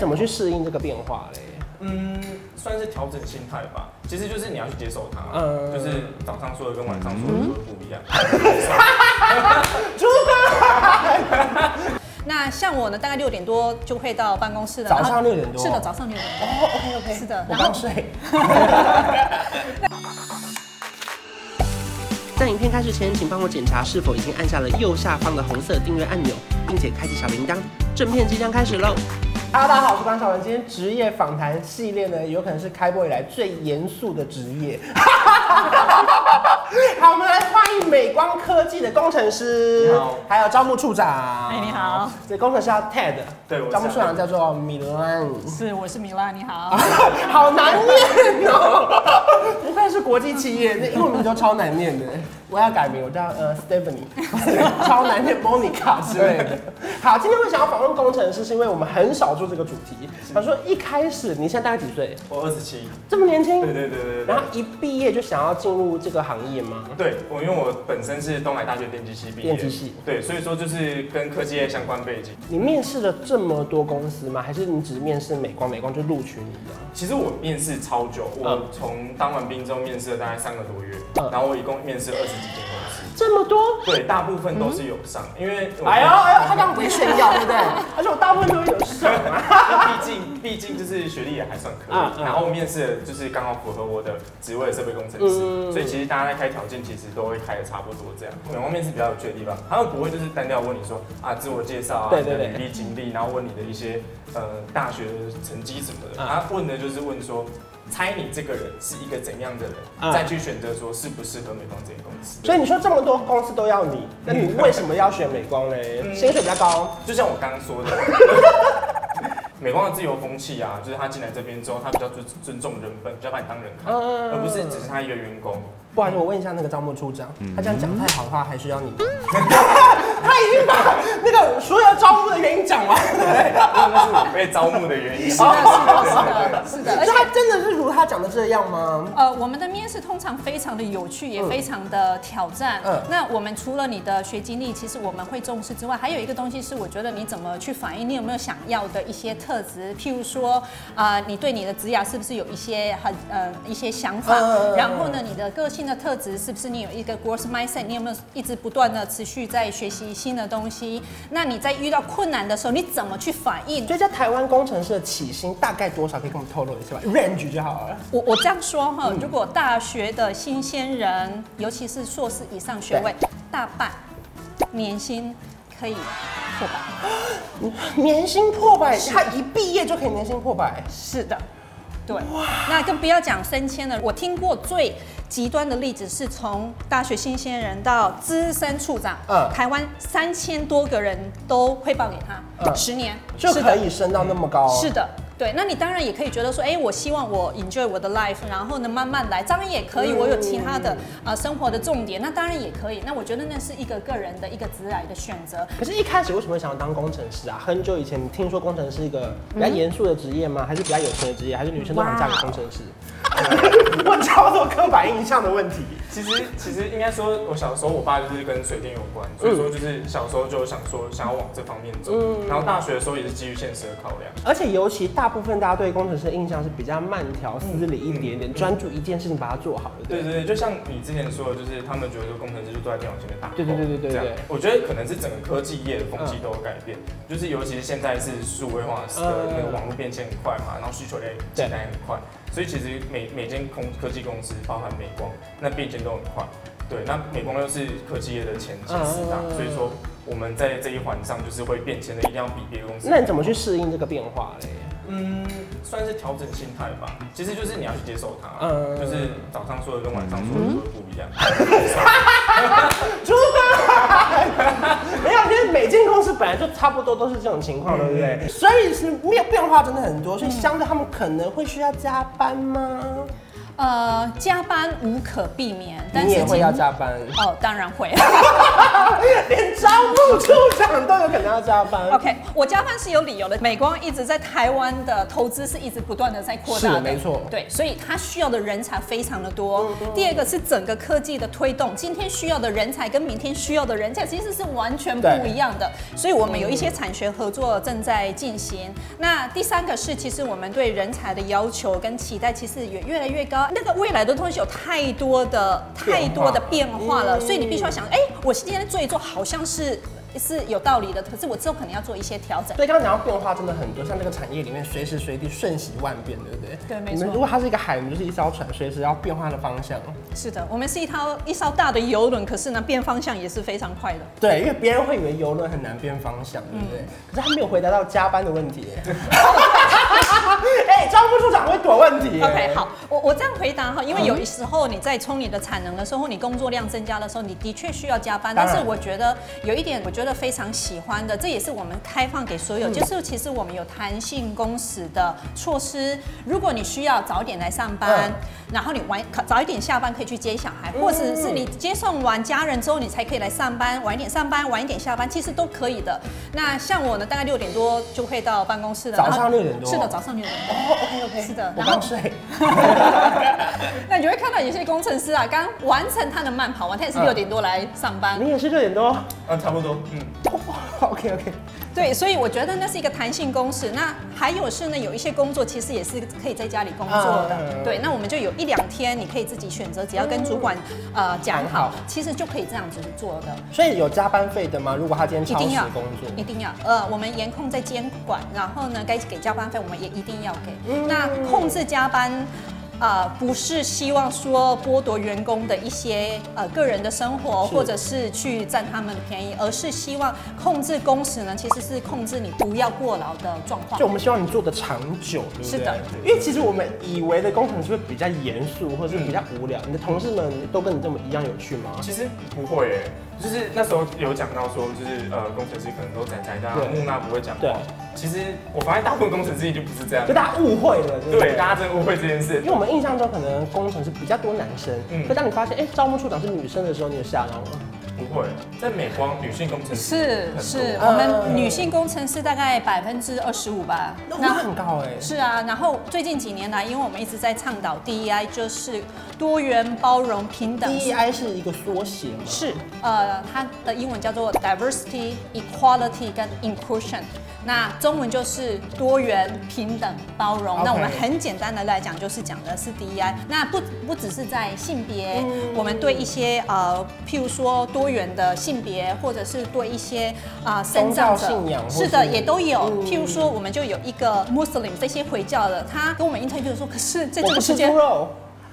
怎么去适应这个变化嘞？嗯，算是调整心态吧。其实就是你要去接受它，嗯就是早上说的跟晚上说的都不一样。出发，那像我呢，大概六点多就会到办公室了。早上六点多是的，早上六点多。哦，OK OK，是的我刚睡。在影片开始前，请帮我检查是否已经按下了右下方的红色订阅按钮，并且开启小铃铛。正片即将开始喽！Hello，大家好，我是关晓文。今天职业访谈系列呢，有可能是开播以来最严肃的职业。好，我们来欢迎美光科技的工程师，好，还有招募处长。哎，你好，这工程师叫 Ted，对，我招募处长叫做米兰。是，我是米兰，你好。好难念哦，不愧是国际企业，那英文名都超难念的。我要改名，我叫呃 Stephanie，超难念 Monica 之类的。好，今天我想要访问工程师，是因为我们很少做这个主题。他说一开始你现在大概几岁？我二十七。这么年轻？对对对对对。然后一毕业就想要进入这个行业吗？对，我因为我本身是东海大学电机系毕业。电机系。对，所以说就是跟科技业相关背景。你面试了这么多公司吗？还是你只面试美光，美光就录取你的？其实我面试超久，我从当完兵之后面试了大概三个多月，然后我一共面试二十几间公司。这么多？对，大部分都是有上，因为哎呦哎呦，他刚刚不是炫耀，对不对？而且我大部分都有上啊。毕竟毕竟就是学历也还算可以，然后面试的就是刚好符合我的职位的设备工程师，所以其实大家在开条件其实都会开的差不多这样。美光面试比较有趣的地方，他们不会就是单调问你说啊自我介绍啊，对对对，履历经历，然后问你的一些呃大学成绩什么的，他问的就是问说。猜你这个人是一个怎样的人，嗯、再去选择说适不适合美光这些公司。所以你说这么多公司都要你，那你 为什么要选美光呢？嗯、薪水比较高，就像我刚刚说的，美光的自由风气啊，就是他进来这边之后，他比较尊尊重人本，比较把你当人看，嗯、而不是只是他一个员工。不然，我问一下那个招募处长，他这样讲太好的话，还需要你？他已经把那个所有招募的原因讲完了，对，那是我被招募的原因。是的，是的，是的，而且他真的是如他讲的这样吗？呃，我们的面试通常非常的有趣，也非常的挑战。嗯。那我们除了你的学经历，其实我们会重视之外，还有一个东西是，我觉得你怎么去反应，你有没有想要的一些特质？譬如说，啊，你对你的职涯是不是有一些很呃一些想法？然后呢，你的个性的特质是不是你有一个 growth mindset？你有没有一直不断的持续在学习新的东西？那你在遇到困难的时候，你怎么去反应？所以在台湾工程师的起薪大概多少？可以跟我们透露一下吧？range 就好了。我我这样说哈，如果大学的新鲜人，尤其是硕士以上学位，大半年薪可以破百。年薪破百，他一毕业就可以年薪破百？是的。对，那更不要讲升迁了。我听过最极端的例子是从大学新鲜人到资深处长，嗯，台湾三千多个人都汇报给他，嗯，十年就可以升到那么高。是的。对，那你当然也可以觉得说，哎，我希望我 enjoy 我的 life，然后呢慢慢来，当然也可以。我有其他的啊、呃、生活的重点，那当然也可以。那我觉得那是一个个人的一个职来的选择。可是，一开始为什么会想要当工程师啊？很久以前，你听说工程师是一个比较严肃的职业吗？嗯、还是比较有钱的职业？还是女生都想嫁给工程师？我超多刻板印象的问题。其实，其实应该说，我小时候我爸就是跟水电有关，所以说就是小时候就想说想要往这方面走。嗯、然后大学的时候也是基于现实的考量，而且尤其大部分大家对工程师的印象是比较慢条斯理一点点，专、嗯嗯、注一件事情把它做好的。对，对对对，就像你之前说的，就是他们觉得说工程师就坐在电脑前面打。对对对对对对。我觉得可能是整个科技业的风气都有改变，嗯、就是尤其是现在是数位化的那个网络变迁很快嘛，然后需求也进来很快。所以其实每每间空科技公司，包含美光，那变迁都很快。对，那美光又是科技业的前前四大，所以说我们在这一环上就是会变迁的，一定要比别的公司。那你怎么去适应这个变化嘞？嗯，算是调整心态吧。其实就是你要去接受它，嗯，就是早上说的跟晚上说的都不一样。主管，没有，其实每间公司本来就差不多都是这种情况，对不对？所以是没有变化真的很多，所以相对他们可能会需要加班吗？呃，加班无可避免，但是你也会要加班哦，当然会，连招募处长都有可能要加班。OK，我加班是有理由的。美光一直在台湾的投资是一直不断的在扩大的，是没错，对，所以它需要的人才非常的多。嗯嗯，第二个是整个科技的推动，今天需要的人才跟明天需要的人才其实是完全不一样的，所以我们有一些产学合作正在进行。嗯、那第三个是，其实我们对人才的要求跟期待其实也越来越高。那个未来的东西有太多的太多的变化了，所以你必须要想，哎，我今天做一做，好像是。是有道理的，可是我之后可能要做一些调整。所以刚刚讲到变化真的很多，像这个产业里面随时随地瞬息万变，对不对？对，没错。你们如果它是一个海，你就是一艘船，随时要变化的方向。是的，我们是一艘一艘大的游轮，可是呢，变方向也是非常快的。对，因为别人会以为游轮很难变方向，对不对？嗯、可是他没有回答到加班的问题。哎，招募处长会躲问题。OK，好，我我这样回答哈，因为有的时候你在冲你的产能的时候，你工作量增加的时候，你的确需要加班。但是我觉得有一点，我觉得非常喜欢的，这也是我们开放给所有，就是其实我们有弹性工时的措施。如果你需要早点来上班，然后你晚早一点下班可以去接小孩，或者是你接送完家人之后你才可以来上班，晚一点上班，晚一点下班，其实都可以的。那像我呢，大概六点多就会到办公室了。早上六点多。是的，早上六点多。哦，OK OK。是的。然后睡。那你就会看到有些工程师啊，刚完成他的慢跑完，他也是六点多来上班。你也是六点多？嗯，差不多。嗯。OK OK。对，所以我觉得那是一个弹性公式。那还有是呢，有一些工作其实也是可以在家里工作的。对，那我们就有一两天你可以自己选择，只要跟主管呃讲好，其实就可以这样子做的。所以有加班费的吗？如果他今天超时工作，一定要。呃，我们严控在监管，然后呢，该给加班费我们也一定要给。那控制加班。呃，不是希望说剥夺员工的一些呃个人的生活，或者是去占他们的便宜，而是希望控制工时呢，其实是控制你不要过劳的状况。就我们希望你做的长久，对不对？是的，因为其实我们以为的工程师会比较严肃，或者是比较无聊。你的同事们都跟你这么一样有趣吗？其实不会，就是那时候有讲到说，就是呃，工程师可能都宅宅的，木讷不会讲话。对。其实我发现大部分工程师就不是这样，就大家误会了。对，大家真的误会这件事。因为我们印象中可能工程师比较多男生，嗯，可当你发现哎，招募处长是女生的时候，你就吓到吗？不会，在美光女性工程师是是，我们女性工程师大概百分之二十五吧，那很高哎。是啊，然后最近几年来，因为我们一直在倡导 DEI，就是多元、包容、平等。DEI 是一个缩写吗？是，呃，它的英文叫做 Diversity、Equality 跟 Inclusion。那中文就是多元、平等、包容。那我们很简单的来讲，就是讲的是 DEI。那不不只是在性别，嗯、我们对一些呃，譬如说多元的性别，或者是对一些啊、呃，宗教信仰，是的，也都有。嗯、譬如说，我们就有一个 Muslim 这些回教的，他跟我们 interview 说，可是在这个时间。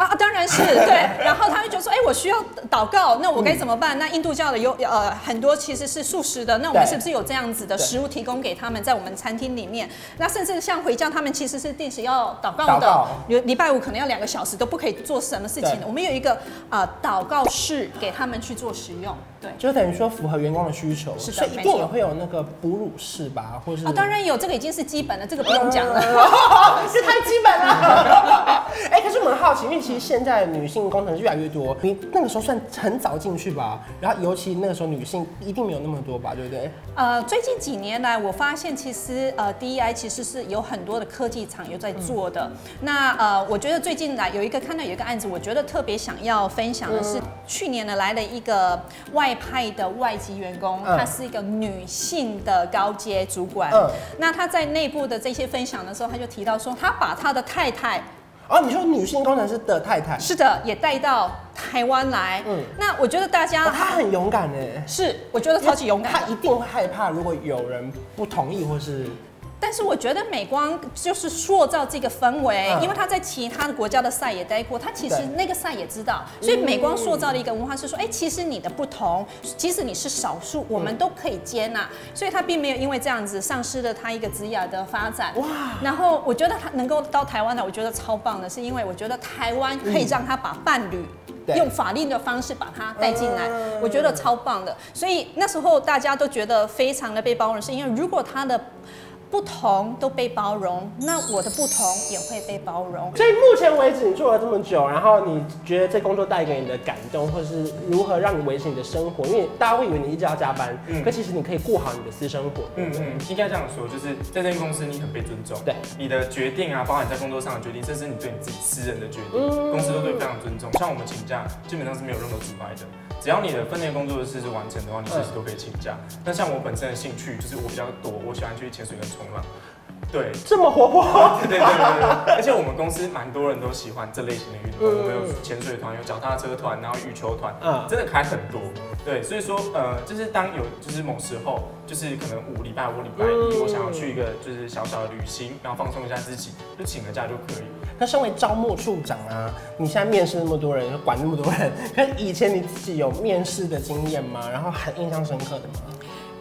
啊，当然是对，然后他们就说，哎，我需要祷告，那我该怎么办？嗯、那印度教的有呃很多其实是素食的，那我们是不是有这样子的食物提供给他们在我们餐厅里面？那甚至像回教，他们其实是定时要祷告的，礼礼拜五可能要两个小时都不可以做什么事情的。我们有一个啊、呃、祷告室给他们去做使用，对，就等于说符合员工的需求，是的，所以一定也会有那个哺乳室吧，或是啊，当然有，这个已经是基本了，这个不用讲了，这太基本了。是我们好奇，因为其实现在女性工程师越来越多，你那个时候算很早进去吧？然后尤其那个时候女性一定没有那么多吧，对不对？呃，最近几年来，我发现其实呃，DEI 其实是有很多的科技厂有在做的。嗯、那呃，我觉得最近来有一个看到有一个案子，我觉得特别想要分享的是，嗯、去年呢来了一个外派的外籍员工，她是一个女性的高阶主管。嗯。那她在内部的这些分享的时候，她就提到说，她把她的太太。哦，你说女性工程师的太太是的，也带到台湾来。嗯，那我觉得大家她很勇敢哎，是，我觉得超级勇敢。她一定会害怕，如果有人不同意或是。但是我觉得美光就是塑造这个氛围，因为他在其他的国家的赛也待过，他其实那个赛也知道，所以美光塑造的一个文化是说，哎，其实你的不同，即使你是少数，我们都可以接纳，所以他并没有因为这样子丧失了他一个职业的发展。哇！然后我觉得他能够到台湾来，我觉得超棒的，是因为我觉得台湾可以让他把伴侣用法令的方式把他带进来，我觉得超棒的。所以那时候大家都觉得非常的被包容，是因为如果他的。不同都被包容，那我的不同也会被包容。所以目前为止你做了这么久，然后你觉得这工作带给你的感动，或是如何让你维持你的生活？因为大家会以为你一直要加班，嗯，可其实你可以过好你的私生活。嗯嗯，应该这样说，就是在这间公司你很被尊重，对，你的决定啊，包含你在工作上的决定，这是你对你自己私人的决定，嗯、公司都对非常尊重。像我们请假，基本上是没有任何阻碍的。只要你的分内工作的事是完成的话，你随时都可以请假。那、嗯、像我本身的兴趣就是我比较多，我喜欢去潜水跟冲浪。对，这么活泼。对对对对对。而且我们公司蛮多人都喜欢这类型的运动，我们有潜水团，有脚踏车团，然后羽球团，嗯，真的开很多。对，所以说呃，就是当有就是某时候，就是可能五礼拜五礼拜一，我想要去一个就是小小的旅行，然后放松一下自己，就请个假就可以。那身为招募处长啊，你现在面试那么多人，管那么多人，以前你自己有面试的经验吗？然后很印象深刻的吗？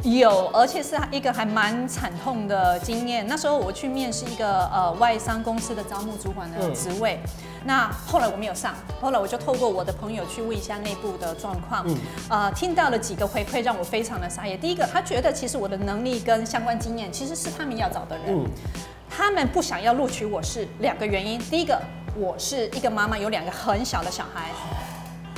有，而且是一个还蛮惨痛的经验。那时候我去面试一个呃外商公司的招募主管的职位，嗯、那后来我没有上，后来我就透过我的朋友去问一下内部的状况，嗯、呃，听到了几个回馈让我非常的傻眼。第一个，他觉得其实我的能力跟相关经验其实是他们要找的人，嗯、他们不想要录取我是两个原因。第一个，我是一个妈妈，有两个很小的小孩。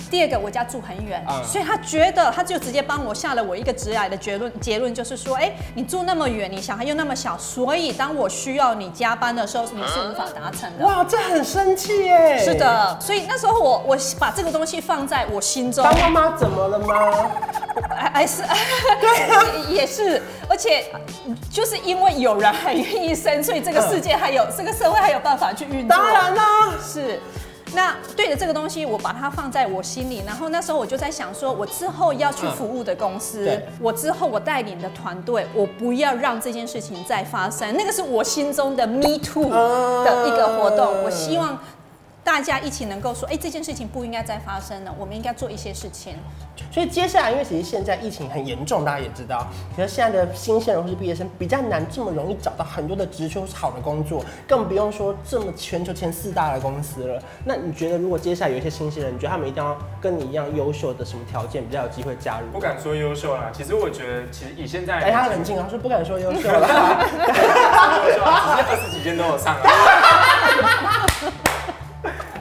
第二个，我家住很远，嗯、所以他觉得他就直接帮我下了我一个直来的结论，结论就是说，哎，你住那么远，你小孩又那么小，所以当我需要你加班的时候，你是无法达成的。哇，这很生气耶！是的，所以那时候我我把这个东西放在我心中。当妈妈怎么了吗？还是对啊，也是，而且就是因为有人很愿意生，所以这个世界还有、嗯、这个社会还有办法去运作。当然啦，是。那对着这个东西，我把它放在我心里，然后那时候我就在想说，我之后要去服务的公司，嗯、我之后我带领的团队，我不要让这件事情再发生。那个是我心中的 Me Too 的一个活动，我希望。大家一起能够说，哎，这件事情不应该再发生了，我们应该做一些事情。所以接下来，因为其实现在疫情很严重，大家也知道，其实现在的新鲜人或是毕业生比较难这么容易找到很多的职缺或是好的工作，更不用说这么全球前四大的公司了。那你觉得，如果接下来有一些新鲜人，你觉得他们一定要跟你一样优秀的什么条件比较有机会加入？不敢说优秀啦，其实我觉得，其实以现在，哎，他冷静啊，说不敢说优秀了，优秀啊，直接二十几间都有上了。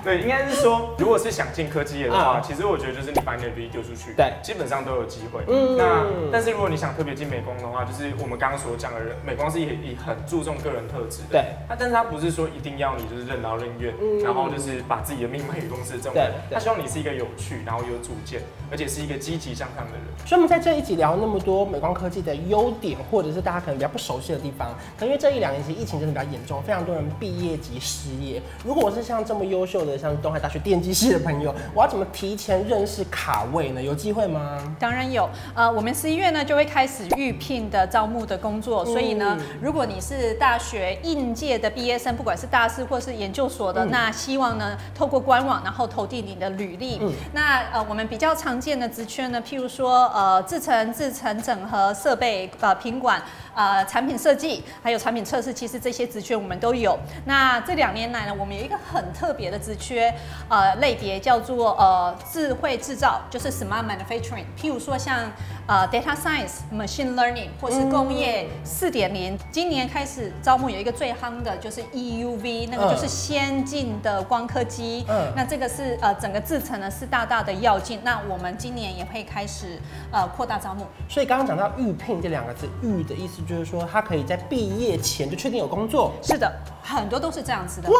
对，应该是说，如果是想进科技业的话，嗯、其实我觉得就是你把你的履历丢出去，对，基本上都有机会。嗯，那但是如果你想特别进美工的话，就是我们刚刚所讲的人，美工是也也很注重个人特质的。对，他但是他不是说一定要你就是任劳任怨，嗯、然后就是把自己的命卖给公司这种人。他希望你是一个有趣，然后有主见，而且是一个积极向上的人。所以我们在这一集聊那么多美光科技的优点，或者是大家可能比较不熟悉的地方，可能因为这一两年其实疫情真的比较严重，非常多人毕业即失业。如果我是像这么优秀的，像东海大学电机系的朋友，我要怎么提前认识卡位呢？有机会吗？当然有。呃，我们十一月呢就会开始预聘的招募的工作，所以呢，如果你是大学应届的毕业生，不管是大四或是研究所的，嗯、那希望呢透过官网，然后投递你的履历。嗯、那呃，我们比较常见的职缺呢，譬如说呃，制成、制成整合设备呃品管。呃，产品设计还有产品测试，其实这些职缺我们都有。那这两年来呢，我们有一个很特别的职缺，呃，类别叫做呃智慧制造，就是 smart manufacturing。譬如说像呃 data science、machine learning 或是工业四点零。今年开始招募有一个最夯的，就是 EUV，那个就是先进的光刻机。嗯。那这个是呃整个制程呢是大大的要进。那我们今年也会开始呃扩大招募。所以刚刚讲到预聘这两个字，预的意思。就是说，他可以在毕业前就确定有工作。是的，很多都是这样子的。哇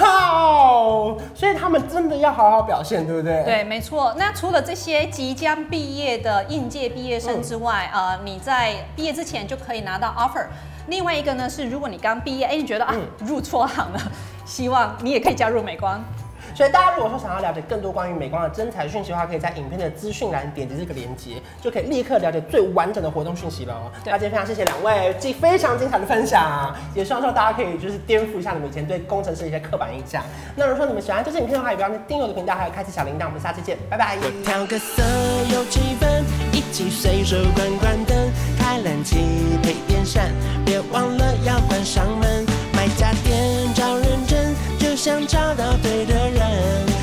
哦，所以他们真的要好好表现，对不对？对，没错。那除了这些即将毕业的应届毕业生之外，嗯、呃，你在毕业之前就可以拿到 offer。另外一个呢是，如果你刚毕业，哎，你觉得啊入错行了，希望你也可以加入美光。所以大家如果说想要了解更多关于美光的真材讯息的话，可以在影片的资讯栏点击这个链接，就可以立刻了解最完整的活动讯息了。对，那今天非常谢谢两位，既非常精彩的分享，也希望说大家可以就是颠覆一下你们以前对工程师的一些刻板印象。那如果说你们喜欢这支影片的话，也不要忘记订阅我的频道，还有开启小铃铛。我们下期见，拜拜。我调个色有气氛，一起随手关关灯，开冷气配电扇，别忘了要关上门。买家电想找到对的人。